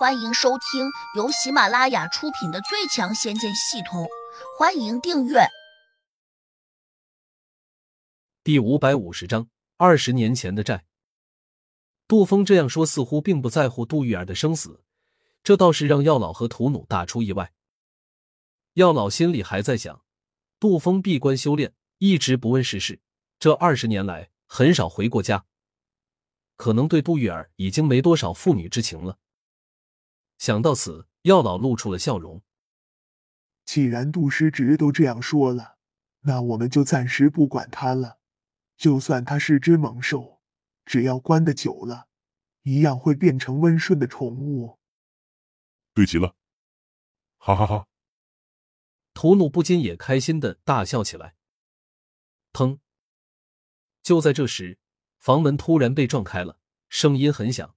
欢迎收听由喜马拉雅出品的《最强仙剑系统》，欢迎订阅。第五百五十章：二十年前的债。杜峰这样说，似乎并不在乎杜玉儿的生死，这倒是让药老和屠努大出意外。药老心里还在想，杜峰闭关修炼，一直不问世事，这二十年来很少回过家，可能对杜玉儿已经没多少父女之情了。想到此，药老露出了笑容。既然杜师侄都这样说了，那我们就暂时不管他了。就算他是只猛兽，只要关的久了，一样会变成温顺的宠物。对极了，哈哈哈！屠努不禁也开心的大笑起来。砰！就在这时，房门突然被撞开了，声音很响。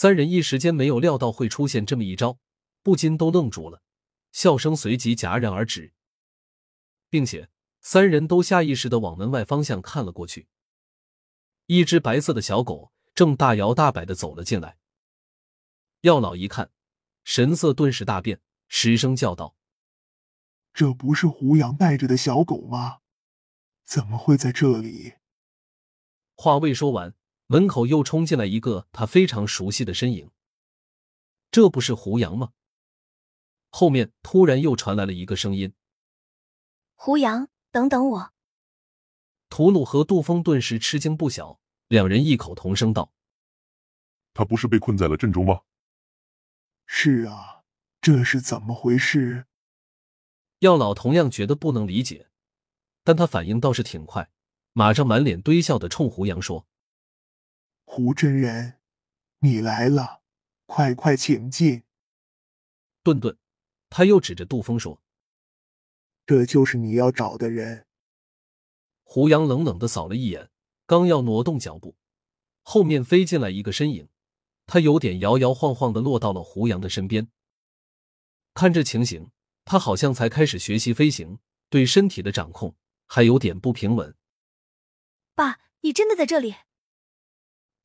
三人一时间没有料到会出现这么一招，不禁都愣住了，笑声随即戛然而止，并且三人都下意识的往门外方向看了过去。一只白色的小狗正大摇大摆的走了进来。药老一看，神色顿时大变，失声叫道：“这不是胡杨带着的小狗吗？怎么会在这里？”话未说完。门口又冲进来一个他非常熟悉的身影，这不是胡杨吗？后面突然又传来了一个声音：“胡杨，等等我！”屠鲁和杜峰顿时吃惊不小，两人异口同声道：“他不是被困在了阵中吗？”“是啊，这是怎么回事？”药老同样觉得不能理解，但他反应倒是挺快，马上满脸堆笑的冲胡杨说。胡真人，你来了，快快请进。顿顿，他又指着杜峰说：“这就是你要找的人。”胡杨冷冷的扫了一眼，刚要挪动脚步，后面飞进来一个身影，他有点摇摇晃晃的落到了胡杨的身边。看这情形，他好像才开始学习飞行，对身体的掌控还有点不平稳。爸，你真的在这里？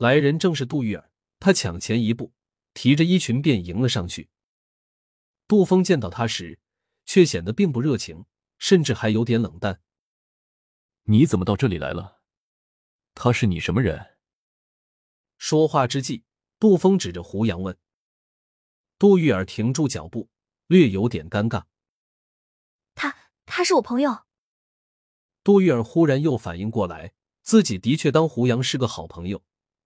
来人正是杜玉儿，他抢前一步，提着衣裙便迎了上去。杜峰见到他时，却显得并不热情，甚至还有点冷淡。你怎么到这里来了？他是你什么人？说话之际，杜峰指着胡杨问。杜玉儿停住脚步，略有点尴尬。他他是我朋友。杜玉儿忽然又反应过来，自己的确当胡杨是个好朋友。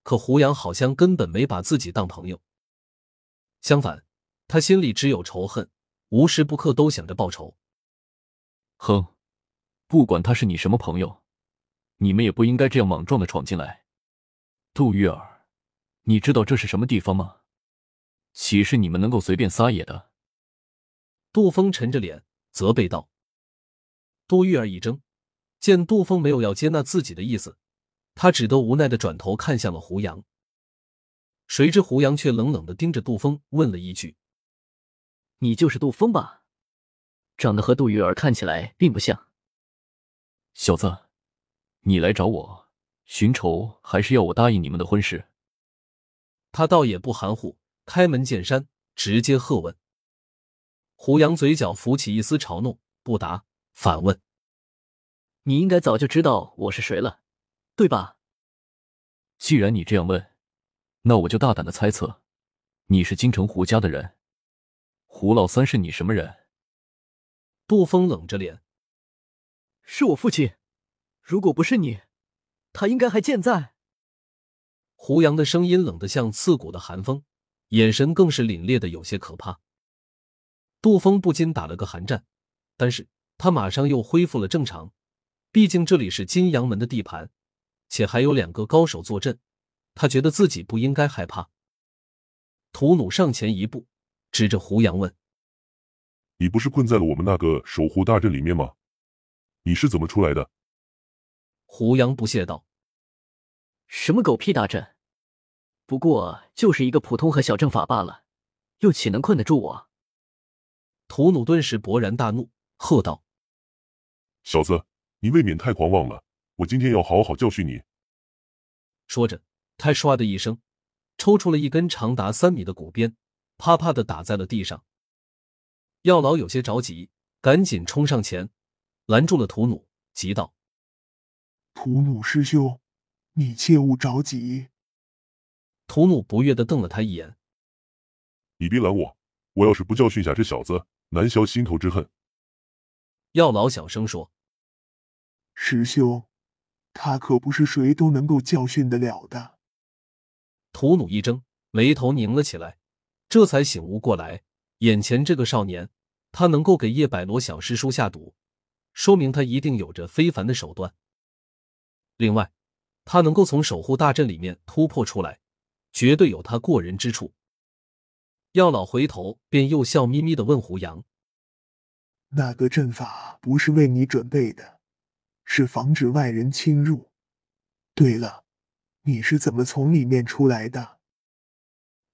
可胡杨好像根本没把自己当朋友，相反，他心里只有仇恨，无时不刻都想着报仇。哼，不管他是你什么朋友，你们也不应该这样莽撞的闯进来。杜玉儿，你知道这是什么地方吗？岂是你们能够随便撒野的？杜峰沉着脸责备道。杜玉儿一怔，见杜峰没有要接纳自己的意思。他只得无奈的转头看向了胡杨，谁知胡杨却冷冷的盯着杜峰，问了一句：“你就是杜峰吧？长得和杜玉儿看起来并不像。”小子，你来找我寻仇，还是要我答应你们的婚事？他倒也不含糊，开门见山，直接喝问。胡杨嘴角浮起一丝嘲弄，不答，反问：“你应该早就知道我是谁了。”对吧？既然你这样问，那我就大胆的猜测，你是京城胡家的人。胡老三是你什么人？杜峰冷着脸，是我父亲。如果不是你，他应该还健在。胡杨的声音冷得像刺骨的寒风，眼神更是凛冽的有些可怕。杜峰不禁打了个寒战，但是他马上又恢复了正常，毕竟这里是金阳门的地盘。且还有两个高手坐镇，他觉得自己不应该害怕。屠努上前一步，指着胡杨问：“你不是困在了我们那个守护大阵里面吗？你是怎么出来的？”胡杨不屑道：“什么狗屁大阵？不过就是一个普通和小阵法罢了，又岂能困得住我？”屠努顿时勃然大怒，喝道：“小子，你未免太狂妄了！”我今天要好好教训你。说着，他唰的一声，抽出了一根长达三米的骨鞭，啪啪的打在了地上。药老有些着急，赶紧冲上前拦住了图努，急道：“图努师兄，你切勿着急。”图努不悦的瞪了他一眼：“你别拦我！我要是不教训下这小子，难消心头之恨。”药老小声说：“师兄，他可不是谁都能够教训得了的。”图努一怔，眉头拧了起来，这才醒悟过来，眼前这个少年，他能够给叶百罗小师叔下毒，说明他一定有着非凡的手段。另外，他能够从守护大阵里面突破出来，绝对有他过人之处。药老回头便又笑眯眯的问胡杨。那个阵法不是为你准备的，是防止外人侵入。对了，你是怎么从里面出来的？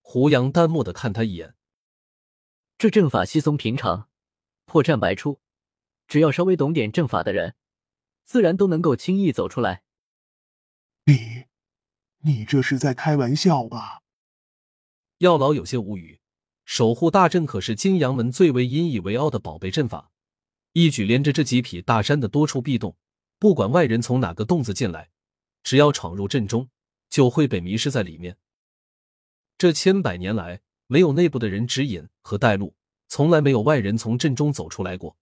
胡杨淡漠的看他一眼。这阵法稀松平常，破绽百出，只要稍微懂点阵法的人，自然都能够轻易走出来。你，你这是在开玩笑吧？药老有些无语。守护大阵可是金阳门最为引以为傲的宝贝阵法，一举连着这几匹大山的多处壁洞，不管外人从哪个洞子进来，只要闯入阵中，就会被迷失在里面。这千百年来，没有内部的人指引和带路，从来没有外人从阵中走出来过。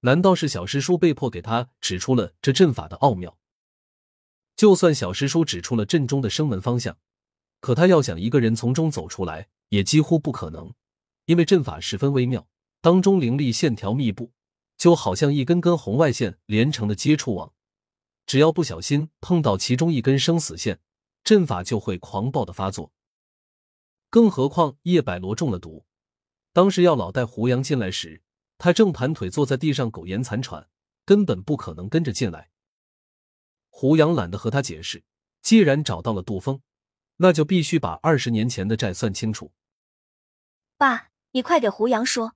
难道是小师叔被迫给他指出了这阵法的奥妙？就算小师叔指出了阵中的生门方向，可他要想一个人从中走出来。也几乎不可能，因为阵法十分微妙，当中灵力线条密布，就好像一根根红外线连成的接触网，只要不小心碰到其中一根生死线，阵法就会狂暴的发作。更何况叶百罗中了毒，当时药老带胡杨进来时，他正盘腿坐在地上苟延残喘，根本不可能跟着进来。胡杨懒得和他解释，既然找到了杜峰。那就必须把二十年前的债算清楚。爸，你快给胡杨说，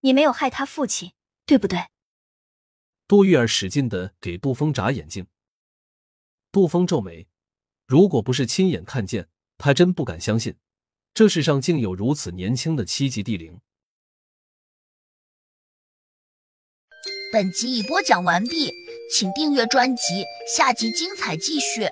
你没有害他父亲，对不对？杜玉儿使劲的给杜峰眨眼睛。杜峰皱眉，如果不是亲眼看见，他真不敢相信，这世上竟有如此年轻的七级地灵。本集已播讲完毕，请订阅专辑，下集精彩继续。